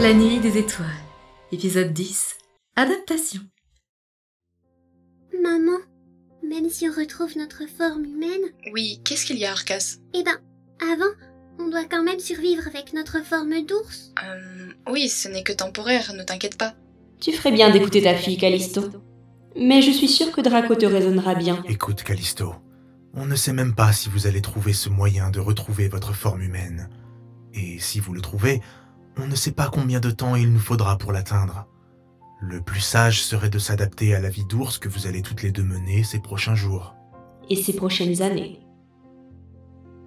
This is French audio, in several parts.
La nuit des étoiles, épisode 10, adaptation. Maman, même si on retrouve notre forme humaine, Oui, qu'est-ce qu'il y a, Arcas? eh ben, avant, on doit quand même survivre avec notre forme d'ours. Euh, Oui, ce n'est que temporaire, ne t'inquiète pas. Tu ferais bien d'écouter ta fille, Callisto. Mais je suis sûre que Draco te raisonnera bien. Écoute, Callisto, on ne sait même pas si vous allez trouver ce moyen de retrouver votre forme humaine. Et si vous le trouvez, on ne sait pas combien de temps il nous faudra pour l'atteindre. Le plus sage serait de s'adapter à la vie d'ours que vous allez toutes les deux mener ces prochains jours. Et ces prochaines années.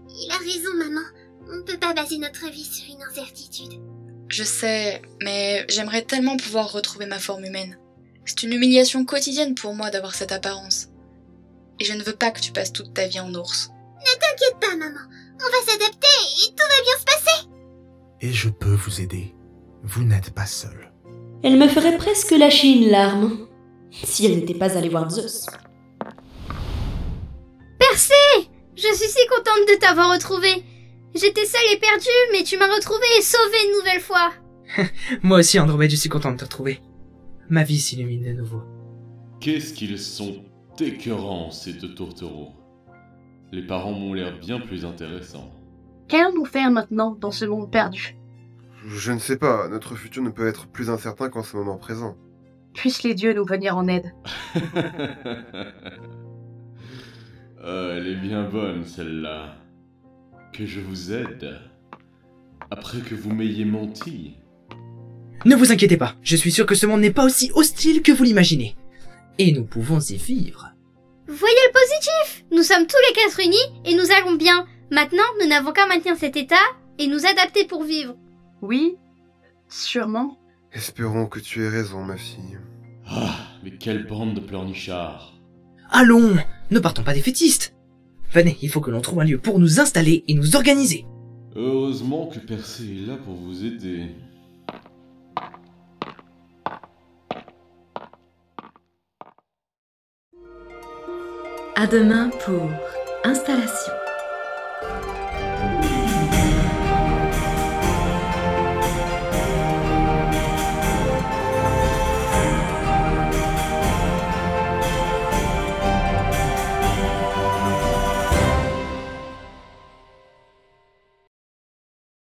Il a raison, maman. On ne peut pas baser notre vie sur une incertitude. Je sais, mais j'aimerais tellement pouvoir retrouver ma forme humaine. C'est une humiliation quotidienne pour moi d'avoir cette apparence. Et je ne veux pas que tu passes toute ta vie en ours. T'inquiète pas, maman. On va s'adapter Et je peux vous aider. Vous n'êtes pas seul. Elle me ferait presque lâcher une larme. Si elle n'était pas allée voir Zeus. Percé Je suis si contente de t'avoir retrouvé. J'étais seule et perdue, mais tu m'as retrouvée et sauvée une nouvelle fois. Moi aussi, Andromède, je suis content de te retrouver. Ma vie s'illumine de nouveau. Qu'est-ce qu'ils sont écœurants, ces deux tourtereaux. Les parents m'ont l'air bien plus intéressants. Qu'allons-nous faire maintenant dans ce monde perdu Je ne sais pas, notre futur ne peut être plus incertain qu'en ce moment présent. Puissent les dieux nous venir en aide. Ah, elle est bien bonne, celle-là. Que je vous aide. Après que vous m'ayez menti. Ne vous inquiétez pas, je suis sûr que ce monde n'est pas aussi hostile que vous l'imaginez. Et nous pouvons y vivre. Voyez le positif Nous sommes tous les quatre unis et nous allons bien. Maintenant, nous n'avons qu'à maintenir cet état et nous adapter pour vivre. Oui, sûrement. Espérons que tu aies raison, ma fille. Ah, mais quelle bande de pleurnichards. Allons, ne partons pas défaitistes. Venez, il faut que l'on trouve un lieu pour nous installer et nous organiser. Heureusement que Percé est là pour vous aider. À demain pour installation.